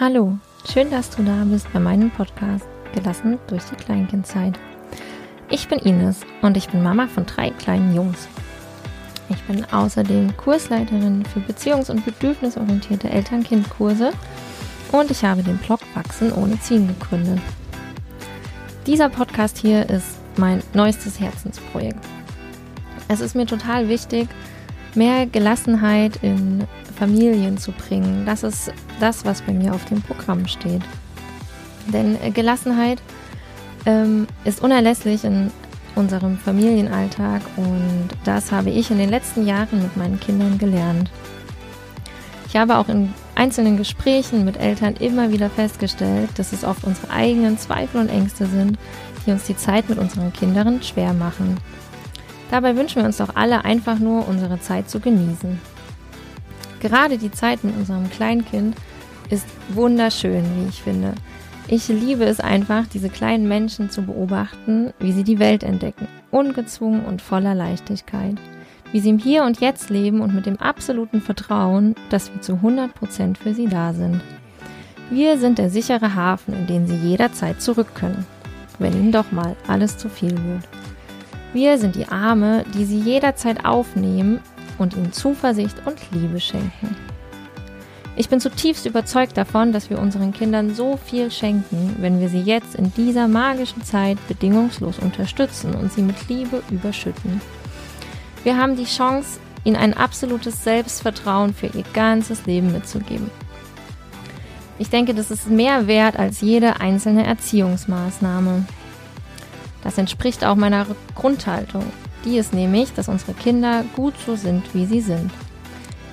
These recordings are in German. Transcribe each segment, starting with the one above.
Hallo, schön, dass du da bist bei meinem Podcast Gelassen durch die Kleinkindzeit. Ich bin Ines und ich bin Mama von drei kleinen Jungs. Ich bin außerdem Kursleiterin für beziehungs- und bedürfnisorientierte Eltern-Kind-Kurse und ich habe den Blog Wachsen ohne Ziehen gegründet. Dieser Podcast hier ist mein neuestes Herzensprojekt. Es ist mir total wichtig, mehr Gelassenheit in Familien zu bringen. Das ist das, was bei mir auf dem Programm steht. Denn äh, Gelassenheit ähm, ist unerlässlich in unserem Familienalltag und das habe ich in den letzten Jahren mit meinen Kindern gelernt. Ich habe auch in einzelnen Gesprächen mit Eltern immer wieder festgestellt, dass es oft unsere eigenen Zweifel und Ängste sind, die uns die Zeit mit unseren Kindern schwer machen. Dabei wünschen wir uns doch alle einfach nur, unsere Zeit zu genießen. Gerade die Zeit mit unserem Kleinkind ist wunderschön, wie ich finde. Ich liebe es einfach, diese kleinen Menschen zu beobachten, wie sie die Welt entdecken, ungezwungen und voller Leichtigkeit. Wie sie im Hier und Jetzt leben und mit dem absoluten Vertrauen, dass wir zu 100 Prozent für sie da sind. Wir sind der sichere Hafen, in den sie jederzeit zurück können, wenn ihnen doch mal alles zu viel wird. Wir sind die Arme, die sie jederzeit aufnehmen und ihnen Zuversicht und Liebe schenken. Ich bin zutiefst überzeugt davon, dass wir unseren Kindern so viel schenken, wenn wir sie jetzt in dieser magischen Zeit bedingungslos unterstützen und sie mit Liebe überschütten. Wir haben die Chance, ihnen ein absolutes Selbstvertrauen für ihr ganzes Leben mitzugeben. Ich denke, das ist mehr wert als jede einzelne Erziehungsmaßnahme. Das entspricht auch meiner Grundhaltung. Die ist nämlich, dass unsere Kinder gut so sind, wie sie sind.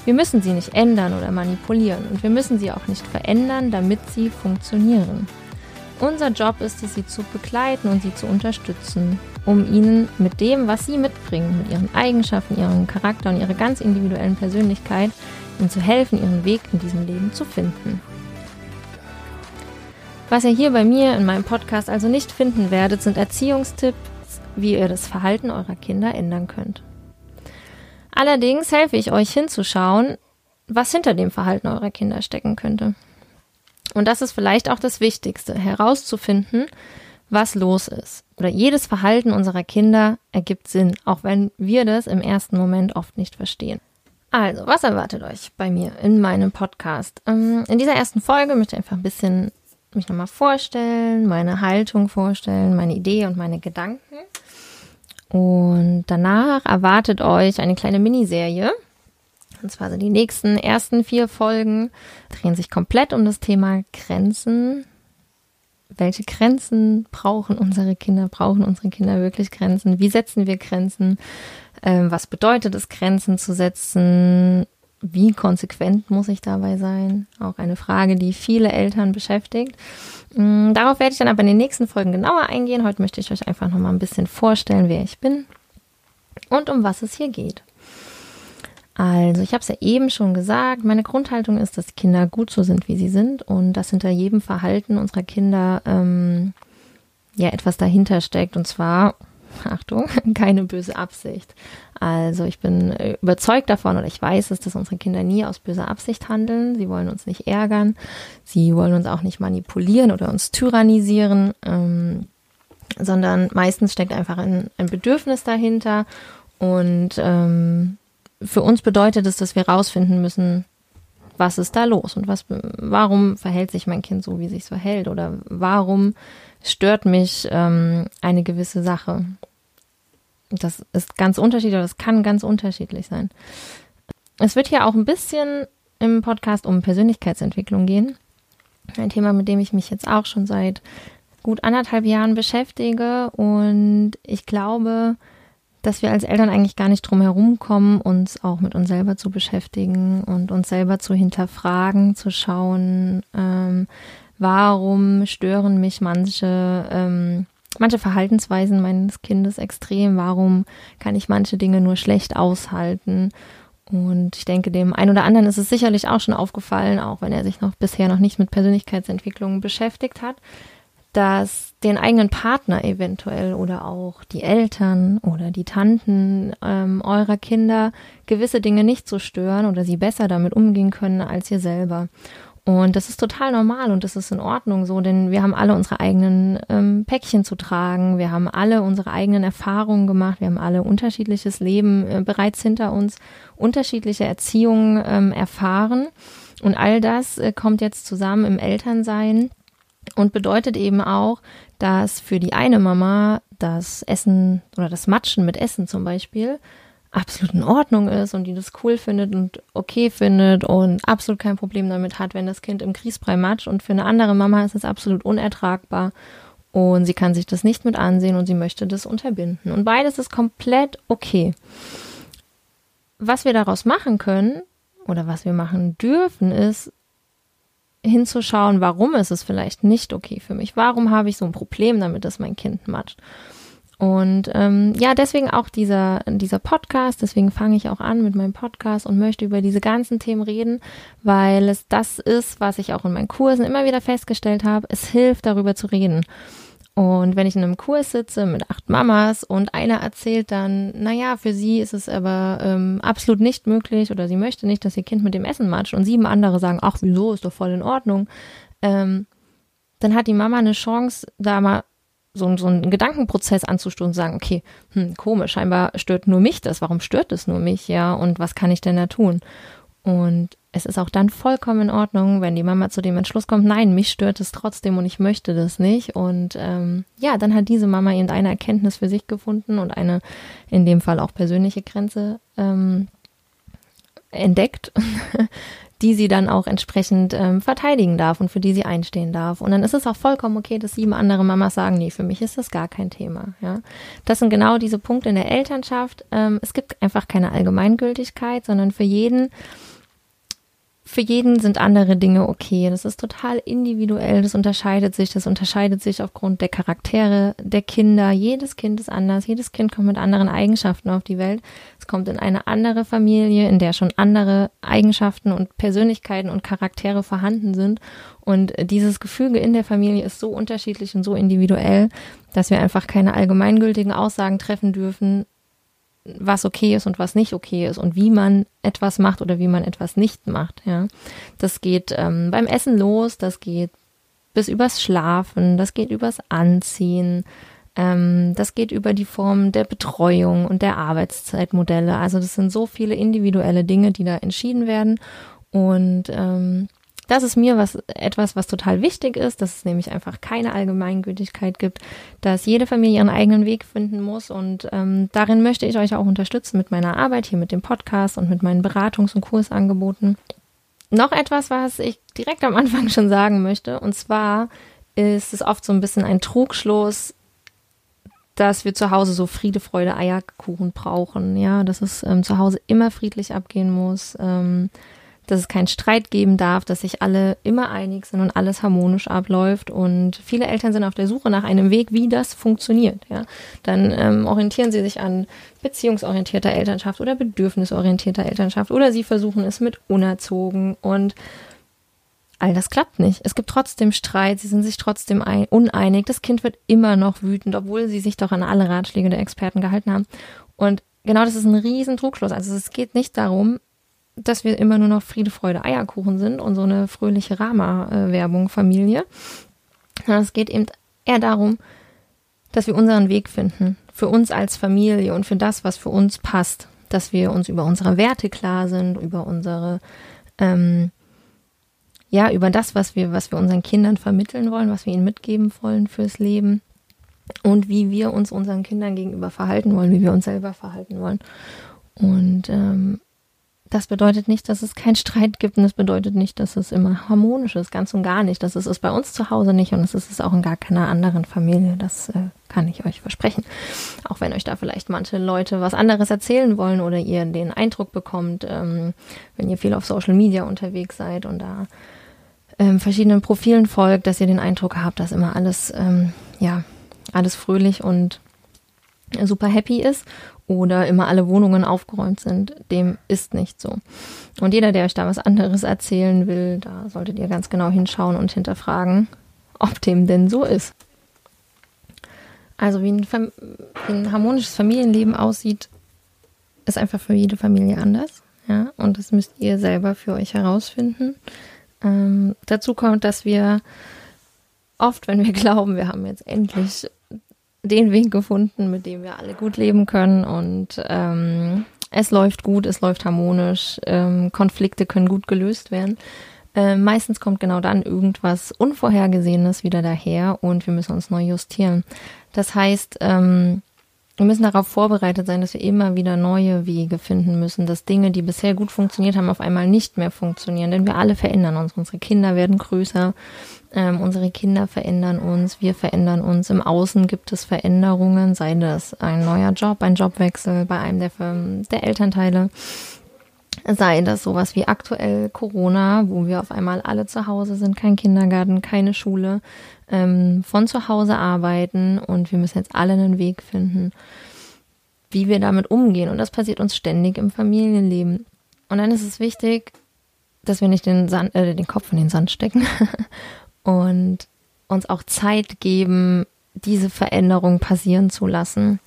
Wir müssen sie nicht ändern oder manipulieren und wir müssen sie auch nicht verändern, damit sie funktionieren. Unser Job ist es, sie zu begleiten und sie zu unterstützen, um ihnen mit dem, was sie mitbringen, mit ihren Eigenschaften, ihrem Charakter und ihrer ganz individuellen Persönlichkeit, ihnen zu helfen, ihren Weg in diesem Leben zu finden. Was ihr hier bei mir in meinem Podcast also nicht finden werdet, sind Erziehungstipps, wie ihr das Verhalten eurer Kinder ändern könnt. Allerdings helfe ich euch hinzuschauen, was hinter dem Verhalten eurer Kinder stecken könnte. Und das ist vielleicht auch das Wichtigste, herauszufinden, was los ist. Oder jedes Verhalten unserer Kinder ergibt Sinn, auch wenn wir das im ersten Moment oft nicht verstehen. Also, was erwartet euch bei mir in meinem Podcast? Ähm, in dieser ersten Folge möchte ich einfach ein bisschen mich nochmal vorstellen, meine Haltung vorstellen, meine Idee und meine Gedanken. Und danach erwartet euch eine kleine Miniserie. Und zwar sind die nächsten ersten vier Folgen drehen sich komplett um das Thema Grenzen. Welche Grenzen brauchen unsere Kinder? Brauchen unsere Kinder wirklich Grenzen? Wie setzen wir Grenzen? Ähm, was bedeutet es, Grenzen zu setzen? Wie konsequent muss ich dabei sein? Auch eine Frage, die viele Eltern beschäftigt. Mm, darauf werde ich dann aber in den nächsten Folgen genauer eingehen. Heute möchte ich euch einfach noch mal ein bisschen vorstellen, wer ich bin und um was es hier geht. Also, ich habe es ja eben schon gesagt, meine Grundhaltung ist, dass Kinder gut so sind, wie sie sind und dass hinter jedem Verhalten unserer Kinder ähm, ja etwas dahinter steckt und zwar Achtung, keine böse Absicht. Also ich bin äh, überzeugt davon oder ich weiß es, dass unsere Kinder nie aus böser Absicht handeln. Sie wollen uns nicht ärgern, sie wollen uns auch nicht manipulieren oder uns tyrannisieren, ähm, sondern meistens steckt einfach ein, ein Bedürfnis dahinter. Und ähm, für uns bedeutet es, dass wir rausfinden müssen, was ist da los und was, warum verhält sich mein Kind so, wie sich verhält oder warum stört mich ähm, eine gewisse Sache. Das ist ganz unterschiedlich, das kann ganz unterschiedlich sein. Es wird hier auch ein bisschen im Podcast um Persönlichkeitsentwicklung gehen. Ein Thema, mit dem ich mich jetzt auch schon seit gut anderthalb Jahren beschäftige. Und ich glaube, dass wir als Eltern eigentlich gar nicht drum herum kommen, uns auch mit uns selber zu beschäftigen und uns selber zu hinterfragen, zu schauen, ähm, warum stören mich manche, ähm, manche Verhaltensweisen meines Kindes extrem, warum kann ich manche Dinge nur schlecht aushalten. Und ich denke, dem einen oder anderen ist es sicherlich auch schon aufgefallen, auch wenn er sich noch bisher noch nicht mit Persönlichkeitsentwicklung beschäftigt hat, dass den eigenen Partner eventuell oder auch die Eltern oder die Tanten ähm, eurer Kinder gewisse Dinge nicht so stören oder sie besser damit umgehen können als ihr selber. Und das ist total normal und das ist in Ordnung so, denn wir haben alle unsere eigenen ähm, Päckchen zu tragen, wir haben alle unsere eigenen Erfahrungen gemacht, wir haben alle unterschiedliches Leben äh, bereits hinter uns, unterschiedliche Erziehungen ähm, erfahren. Und all das äh, kommt jetzt zusammen im Elternsein und bedeutet eben auch, dass für die eine Mama das Essen oder das Matschen mit Essen zum Beispiel absolut in Ordnung ist und die das cool findet und okay findet und absolut kein Problem damit hat, wenn das Kind im Grießbrei matscht. Und für eine andere Mama ist es absolut unertragbar und sie kann sich das nicht mit ansehen und sie möchte das unterbinden. Und beides ist komplett okay. Was wir daraus machen können oder was wir machen dürfen, ist hinzuschauen, warum ist es vielleicht nicht okay für mich? Warum habe ich so ein Problem damit, dass mein Kind matscht? Und ähm, ja, deswegen auch dieser, dieser Podcast, deswegen fange ich auch an mit meinem Podcast und möchte über diese ganzen Themen reden, weil es das ist, was ich auch in meinen Kursen immer wieder festgestellt habe. Es hilft, darüber zu reden. Und wenn ich in einem Kurs sitze mit acht Mamas und einer erzählt dann, naja, für sie ist es aber ähm, absolut nicht möglich oder sie möchte nicht, dass ihr Kind mit dem Essen matscht und sieben andere sagen, ach, wieso, ist doch voll in Ordnung, ähm, dann hat die Mama eine Chance, da mal so, so einen Gedankenprozess anzustoßen und sagen, okay, hm, komisch, scheinbar stört nur mich das, warum stört es nur mich, ja, und was kann ich denn da tun? Und es ist auch dann vollkommen in Ordnung, wenn die Mama zu dem Entschluss kommt, nein, mich stört es trotzdem und ich möchte das nicht. Und ähm, ja, dann hat diese Mama eben eine Erkenntnis für sich gefunden und eine in dem Fall auch persönliche Grenze ähm, entdeckt, die sie dann auch entsprechend ähm, verteidigen darf und für die sie einstehen darf. Und dann ist es auch vollkommen okay, dass sieben andere Mamas sagen, nee, für mich ist das gar kein Thema. Ja, das sind genau diese Punkte in der Elternschaft. Ähm, es gibt einfach keine Allgemeingültigkeit, sondern für jeden für jeden sind andere Dinge okay. Das ist total individuell, das unterscheidet sich, das unterscheidet sich aufgrund der Charaktere der Kinder. Jedes Kind ist anders, jedes Kind kommt mit anderen Eigenschaften auf die Welt. Es kommt in eine andere Familie, in der schon andere Eigenschaften und Persönlichkeiten und Charaktere vorhanden sind. Und dieses Gefüge in der Familie ist so unterschiedlich und so individuell, dass wir einfach keine allgemeingültigen Aussagen treffen dürfen, was okay ist und was nicht okay ist und wie man etwas macht oder wie man etwas nicht macht. Ja, das geht ähm, beim Essen los, das geht bis übers Schlafen, das geht übers Anziehen, ähm, das geht über die Form der Betreuung und der Arbeitszeitmodelle. Also das sind so viele individuelle Dinge, die da entschieden werden und ähm, das ist mir was, etwas, was total wichtig ist, dass es nämlich einfach keine Allgemeingültigkeit gibt, dass jede Familie ihren eigenen Weg finden muss und ähm, darin möchte ich euch auch unterstützen mit meiner Arbeit hier mit dem Podcast und mit meinen Beratungs- und Kursangeboten. Noch etwas, was ich direkt am Anfang schon sagen möchte, und zwar ist es oft so ein bisschen ein Trugschluss, dass wir zu Hause so Friede, Freude, Eierkuchen brauchen. Ja, dass es ähm, zu Hause immer friedlich abgehen muss. Ähm, dass es keinen Streit geben darf, dass sich alle immer einig sind und alles harmonisch abläuft. Und viele Eltern sind auf der Suche nach einem Weg, wie das funktioniert. Ja. Dann ähm, orientieren sie sich an beziehungsorientierter Elternschaft oder bedürfnisorientierter Elternschaft oder sie versuchen es mit unerzogen und all das klappt nicht. Es gibt trotzdem Streit, sie sind sich trotzdem uneinig, das Kind wird immer noch wütend, obwohl sie sich doch an alle Ratschläge der Experten gehalten haben. Und genau das ist ein riesen Trugschluss. Also es geht nicht darum, dass wir immer nur noch Friede, Freude, Eierkuchen sind und so eine fröhliche Rama-Werbung Familie. Es geht eben eher darum, dass wir unseren Weg finden. Für uns als Familie und für das, was für uns passt. Dass wir uns über unsere Werte klar sind, über unsere, ähm, ja, über das, was wir, was wir unseren Kindern vermitteln wollen, was wir ihnen mitgeben wollen fürs Leben und wie wir uns unseren Kindern gegenüber verhalten wollen, wie wir uns selber verhalten wollen. Und ähm, das bedeutet nicht, dass es keinen Streit gibt und das bedeutet nicht, dass es immer harmonisch ist, ganz und gar nicht. Das ist es bei uns zu Hause nicht und es ist es auch in gar keiner anderen Familie. Das äh, kann ich euch versprechen. Auch wenn euch da vielleicht manche Leute was anderes erzählen wollen oder ihr den Eindruck bekommt, ähm, wenn ihr viel auf Social Media unterwegs seid und da ähm, verschiedenen Profilen folgt, dass ihr den Eindruck habt, dass immer alles, ähm, ja, alles fröhlich und super happy ist oder immer alle Wohnungen aufgeräumt sind. Dem ist nicht so. Und jeder, der euch da was anderes erzählen will, da solltet ihr ganz genau hinschauen und hinterfragen, ob dem denn so ist. Also wie ein, ein harmonisches Familienleben aussieht, ist einfach für jede Familie anders. Ja, und das müsst ihr selber für euch herausfinden. Ähm, dazu kommt, dass wir oft, wenn wir glauben, wir haben jetzt endlich den Weg gefunden, mit dem wir alle gut leben können und ähm, es läuft gut, es läuft harmonisch, ähm, Konflikte können gut gelöst werden. Äh, meistens kommt genau dann irgendwas Unvorhergesehenes wieder daher und wir müssen uns neu justieren. Das heißt, ähm, wir müssen darauf vorbereitet sein, dass wir immer wieder neue Wege finden müssen, dass Dinge, die bisher gut funktioniert haben, auf einmal nicht mehr funktionieren. Denn wir alle verändern uns. Unsere Kinder werden größer, ähm, unsere Kinder verändern uns, wir verändern uns. Im Außen gibt es Veränderungen, sei das ein neuer Job, ein Jobwechsel bei einem der, der Elternteile sei das sowas wie aktuell Corona, wo wir auf einmal alle zu Hause sind, kein Kindergarten, keine Schule, ähm, von zu Hause arbeiten und wir müssen jetzt alle einen Weg finden, wie wir damit umgehen. Und das passiert uns ständig im Familienleben. Und dann ist es wichtig, dass wir nicht den, Sand, äh, den Kopf in den Sand stecken und uns auch Zeit geben, diese Veränderung passieren zu lassen.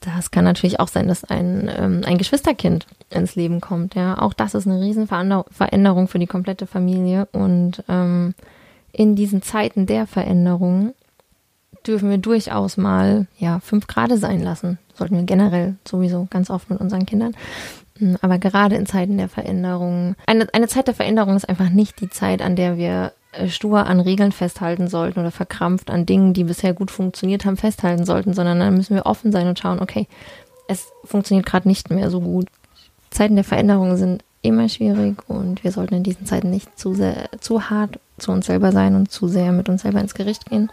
Das kann natürlich auch sein, dass ein, ähm, ein Geschwisterkind ins Leben kommt. Ja, auch das ist eine Riesenveränderung für die komplette Familie. Und ähm, in diesen Zeiten der Veränderung dürfen wir durchaus mal ja fünf Grade sein lassen. Sollten wir generell sowieso ganz oft mit unseren Kindern. Hm, aber gerade in Zeiten der Veränderung, eine, eine Zeit der Veränderung ist einfach nicht die Zeit, an der wir stur an Regeln festhalten sollten oder verkrampft an Dingen, die bisher gut funktioniert haben, festhalten sollten, sondern dann müssen wir offen sein und schauen, okay, es funktioniert gerade nicht mehr so gut. Zeiten der Veränderung sind immer schwierig und wir sollten in diesen Zeiten nicht zu sehr, zu hart zu uns selber sein und zu sehr mit uns selber ins Gericht gehen,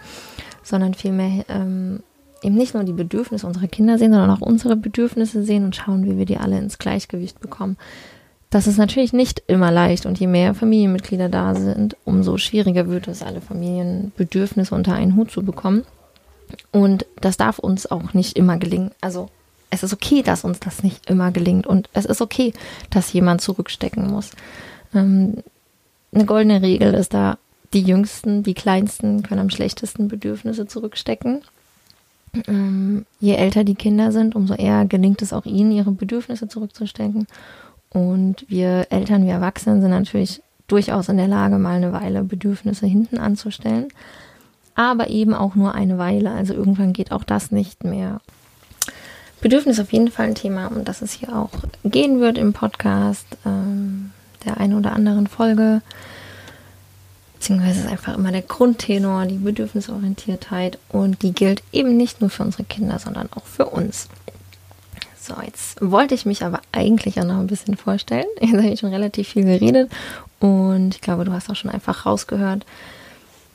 sondern vielmehr ähm, eben nicht nur die Bedürfnisse unserer Kinder sehen, sondern auch unsere Bedürfnisse sehen und schauen, wie wir die alle ins Gleichgewicht bekommen. Das ist natürlich nicht immer leicht und je mehr Familienmitglieder da sind, umso schwieriger wird es, alle Familienbedürfnisse unter einen Hut zu bekommen. Und das darf uns auch nicht immer gelingen. Also es ist okay, dass uns das nicht immer gelingt und es ist okay, dass jemand zurückstecken muss. Ähm, eine goldene Regel ist da, die Jüngsten, die Kleinsten können am schlechtesten Bedürfnisse zurückstecken. Ähm, je älter die Kinder sind, umso eher gelingt es auch ihnen, ihre Bedürfnisse zurückzustecken. Und wir Eltern, wir Erwachsenen sind natürlich durchaus in der Lage, mal eine Weile Bedürfnisse hinten anzustellen. Aber eben auch nur eine Weile. Also irgendwann geht auch das nicht mehr. Bedürfnis auf jeden Fall ein Thema, um das es hier auch gehen wird im Podcast, ähm, der einen oder anderen Folge. Beziehungsweise ist einfach immer der Grundtenor, die Bedürfnisorientiertheit und die gilt eben nicht nur für unsere Kinder, sondern auch für uns. So, jetzt wollte ich mich aber eigentlich auch noch ein bisschen vorstellen. Jetzt habe ich schon relativ viel geredet und ich glaube, du hast auch schon einfach rausgehört,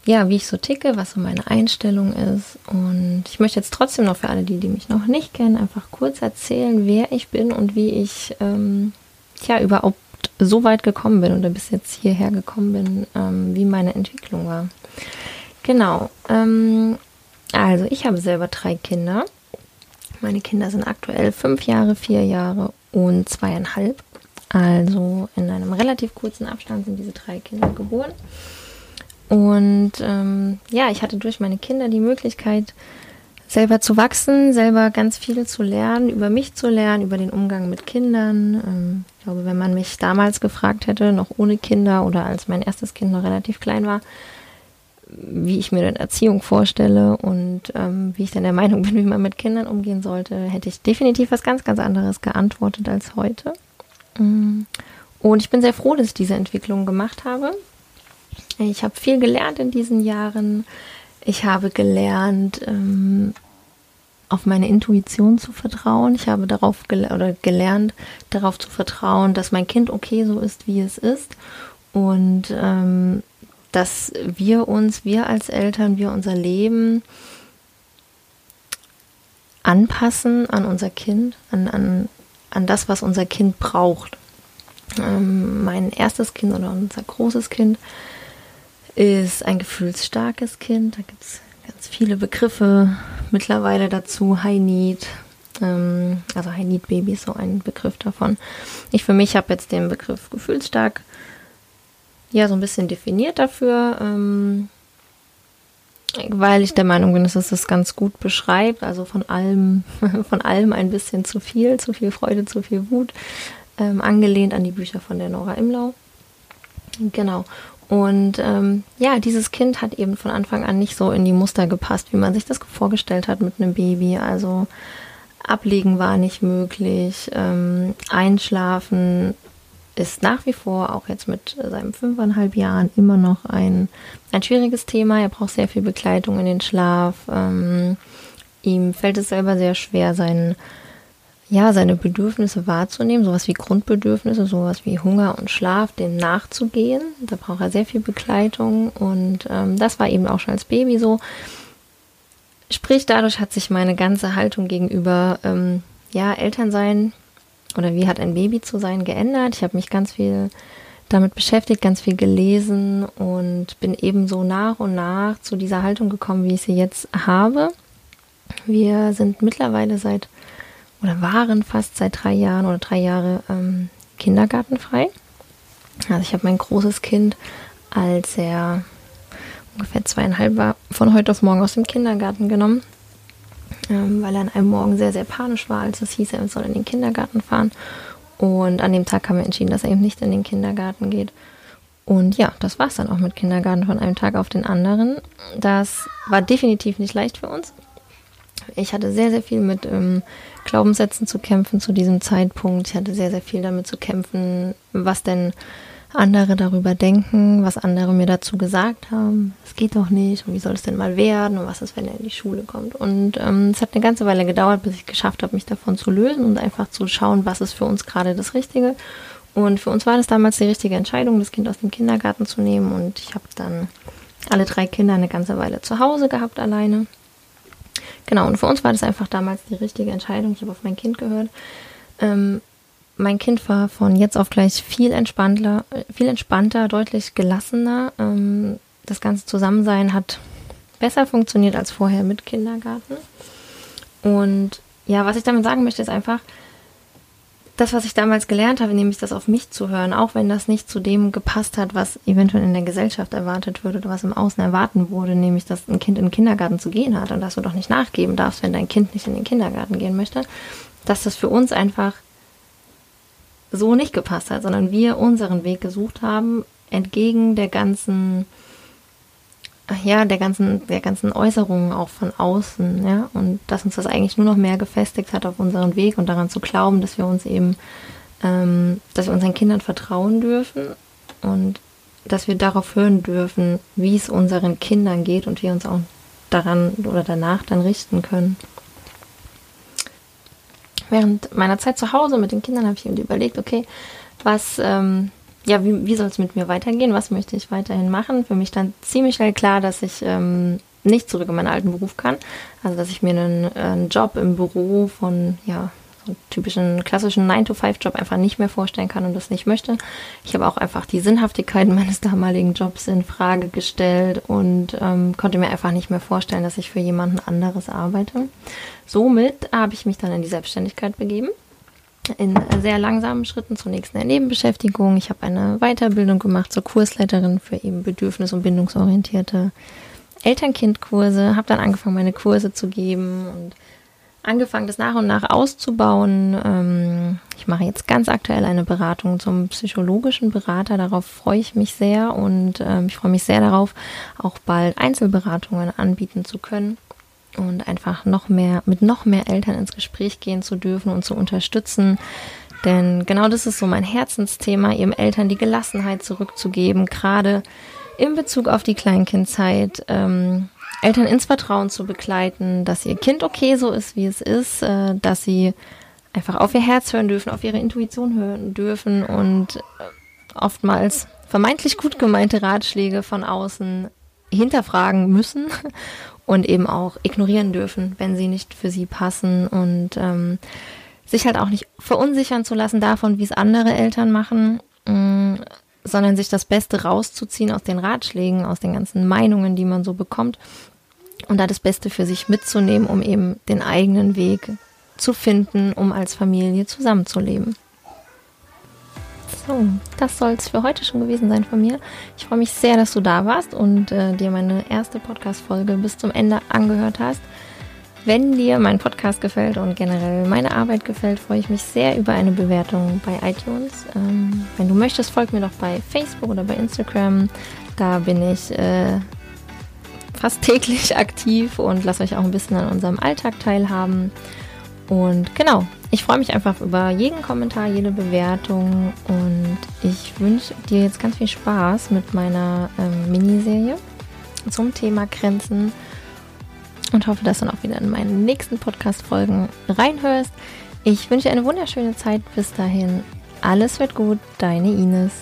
ja, wie ich so ticke, was so meine Einstellung ist. Und ich möchte jetzt trotzdem noch für alle, die, die mich noch nicht kennen, einfach kurz erzählen, wer ich bin und wie ich ähm, ja überhaupt so weit gekommen bin oder bis jetzt hierher gekommen bin, ähm, wie meine Entwicklung war. Genau. Ähm, also ich habe selber drei Kinder meine Kinder sind aktuell fünf Jahre, vier Jahre und zweieinhalb. Also in einem relativ kurzen Abstand sind diese drei Kinder geboren. Und ähm, ja, ich hatte durch meine Kinder die Möglichkeit, selber zu wachsen, selber ganz viel zu lernen, über mich zu lernen, über den Umgang mit Kindern. Ähm, ich glaube, wenn man mich damals gefragt hätte, noch ohne Kinder oder als mein erstes Kind noch relativ klein war, wie ich mir denn Erziehung vorstelle und ähm, wie ich dann der Meinung bin, wie man mit Kindern umgehen sollte, hätte ich definitiv was ganz, ganz anderes geantwortet als heute. Mm. Und ich bin sehr froh, dass ich diese Entwicklung gemacht habe. Ich habe viel gelernt in diesen Jahren. Ich habe gelernt, ähm, auf meine Intuition zu vertrauen. Ich habe darauf gel oder gelernt, darauf zu vertrauen, dass mein Kind okay so ist, wie es ist. Und ähm, dass wir uns, wir als Eltern, wir unser Leben anpassen an unser Kind, an, an, an das, was unser Kind braucht. Ähm, mein erstes Kind oder unser großes Kind ist ein gefühlsstarkes Kind. Da gibt es ganz viele Begriffe mittlerweile dazu. High Need, ähm, also High Need Baby ist so ein Begriff davon. Ich für mich habe jetzt den Begriff gefühlsstark ja so ein bisschen definiert dafür, ähm, weil ich der Meinung bin, dass es das ganz gut beschreibt. Also von allem, von allem ein bisschen zu viel, zu viel Freude, zu viel Wut, ähm, angelehnt an die Bücher von der Nora Imlau. Genau. Und ähm, ja, dieses Kind hat eben von Anfang an nicht so in die Muster gepasst, wie man sich das vorgestellt hat mit einem Baby. Also ablegen war nicht möglich, ähm, einschlafen ist nach wie vor, auch jetzt mit seinen fünfeinhalb Jahren, immer noch ein, ein schwieriges Thema. Er braucht sehr viel Begleitung in den Schlaf. Ähm, ihm fällt es selber sehr schwer, seinen ja, seine Bedürfnisse wahrzunehmen, sowas wie Grundbedürfnisse, sowas wie Hunger und Schlaf, dem nachzugehen. Da braucht er sehr viel Begleitung und ähm, das war eben auch schon als Baby so. Sprich, dadurch hat sich meine ganze Haltung gegenüber ähm, ja, Elternsein oder wie hat ein Baby zu sein geändert. Ich habe mich ganz viel damit beschäftigt, ganz viel gelesen und bin eben so nach und nach zu dieser Haltung gekommen, wie ich sie jetzt habe. Wir sind mittlerweile seit oder waren fast seit drei Jahren oder drei Jahre ähm, kindergartenfrei. Also ich habe mein großes Kind, als er ungefähr zweieinhalb war, von heute auf morgen aus dem Kindergarten genommen, ähm, weil er an einem Morgen sehr, sehr panisch war, als es hieß, er soll in den Kindergarten fahren. Und an dem Tag haben wir entschieden, dass er eben nicht in den Kindergarten geht. Und ja, das war es dann auch mit Kindergarten von einem Tag auf den anderen. Das war definitiv nicht leicht für uns. Ich hatte sehr, sehr viel mit ähm, Glaubenssätzen zu kämpfen zu diesem Zeitpunkt. Ich hatte sehr, sehr viel damit zu kämpfen, was denn andere darüber denken, was andere mir dazu gesagt haben. Es geht doch nicht und wie soll es denn mal werden und was ist, wenn er in die Schule kommt. Und ähm, es hat eine ganze Weile gedauert, bis ich geschafft habe, mich davon zu lösen und einfach zu schauen, was ist für uns gerade das Richtige. Und für uns war das damals die richtige Entscheidung, das Kind aus dem Kindergarten zu nehmen. Und ich habe dann alle drei Kinder eine ganze Weile zu Hause gehabt alleine. Genau, und für uns war das einfach damals die richtige Entscheidung. Ich habe auf mein Kind gehört. Ähm, mein Kind war von jetzt auf gleich viel entspannter, viel entspannter, deutlich gelassener. Ähm, das ganze Zusammensein hat besser funktioniert als vorher mit Kindergarten. Und ja, was ich damit sagen möchte, ist einfach, das, was ich damals gelernt habe, nämlich das auf mich zu hören, auch wenn das nicht zu dem gepasst hat, was eventuell in der Gesellschaft erwartet würde oder was im Außen erwarten wurde, nämlich dass ein Kind in den Kindergarten zu gehen hat und dass du doch nicht nachgeben darfst, wenn dein Kind nicht in den Kindergarten gehen möchte, dass das für uns einfach so nicht gepasst hat, sondern wir unseren Weg gesucht haben, entgegen der ganzen ja, der ganzen, der ganzen Äußerungen auch von außen, ja, und dass uns das eigentlich nur noch mehr gefestigt hat auf unseren Weg und daran zu glauben, dass wir uns eben, ähm, dass wir unseren Kindern vertrauen dürfen und dass wir darauf hören dürfen, wie es unseren Kindern geht und wir uns auch daran oder danach dann richten können. Während meiner Zeit zu Hause mit den Kindern habe ich mir überlegt, okay, was, ähm, ja, wie, wie soll es mit mir weitergehen? Was möchte ich weiterhin machen? Für mich stand ziemlich schnell klar, dass ich ähm, nicht zurück in meinen alten Beruf kann. Also, dass ich mir einen, einen Job im Büro von, ja, typischen klassischen 9-to-5-Job einfach nicht mehr vorstellen kann und das nicht möchte. Ich habe auch einfach die Sinnhaftigkeit meines damaligen Jobs in Frage gestellt und ähm, konnte mir einfach nicht mehr vorstellen, dass ich für jemanden anderes arbeite. Somit habe ich mich dann in die Selbstständigkeit begeben in sehr langsamen Schritten zunächst eine Nebenbeschäftigung. Ich habe eine Weiterbildung gemacht zur Kursleiterin für eben bedürfnis- und bindungsorientierte Eltern-Kind-Kurse, habe dann angefangen, meine Kurse zu geben und angefangen, das nach und nach auszubauen. Ähm, ich mache jetzt ganz aktuell eine Beratung zum psychologischen Berater. Darauf freue ich mich sehr und ähm, ich freue mich sehr darauf, auch bald Einzelberatungen anbieten zu können und einfach noch mehr, mit noch mehr Eltern ins Gespräch gehen zu dürfen und zu unterstützen. Denn genau das ist so mein Herzensthema, ihrem Eltern die Gelassenheit zurückzugeben, gerade in Bezug auf die Kleinkindzeit, ähm, Eltern ins Vertrauen zu begleiten, dass ihr Kind okay so ist, wie es ist, äh, dass sie einfach auf ihr Herz hören dürfen, auf ihre Intuition hören dürfen und äh, oftmals vermeintlich gut gemeinte Ratschläge von außen hinterfragen müssen und eben auch ignorieren dürfen, wenn sie nicht für sie passen und ähm, sich halt auch nicht verunsichern zu lassen davon, wie es andere Eltern machen, mh, mm, sondern sich das Beste rauszuziehen aus den Ratschlägen, aus den ganzen Meinungen, die man so bekommt und da das Beste für sich mitzunehmen, um eben den eigenen Weg zu finden, um als Familie zusammenzuleben. So, das soll es für heute schon gewesen sein von mir. Ich freue mich sehr, dass du da warst und äh, dir meine erste Podcast-Folge bis zum Ende angehört hast. Wenn dir mein Podcast gefällt und generell meine Arbeit gefällt, freue ich mich sehr über eine Bewertung bei iTunes. Ähm, wenn du möchtest, folg mir doch bei Facebook oder bei Instagram. Da bin ich äh, fast täglich aktiv und lasse euch auch ein bisschen an unserem Alltag teilhaben. Und genau, ich freue mich einfach über jeden Kommentar, jede Bewertung und ich wünsche dir jetzt ganz viel Spaß mit meiner ähm, Miniserie zum Thema Grenzen und hoffe, dass du dann auch wieder in meinen nächsten Podcast-Folgen reinhörst. Ich wünsche dir eine wunderschöne Zeit. Bis dahin, alles wird gut, deine Ines.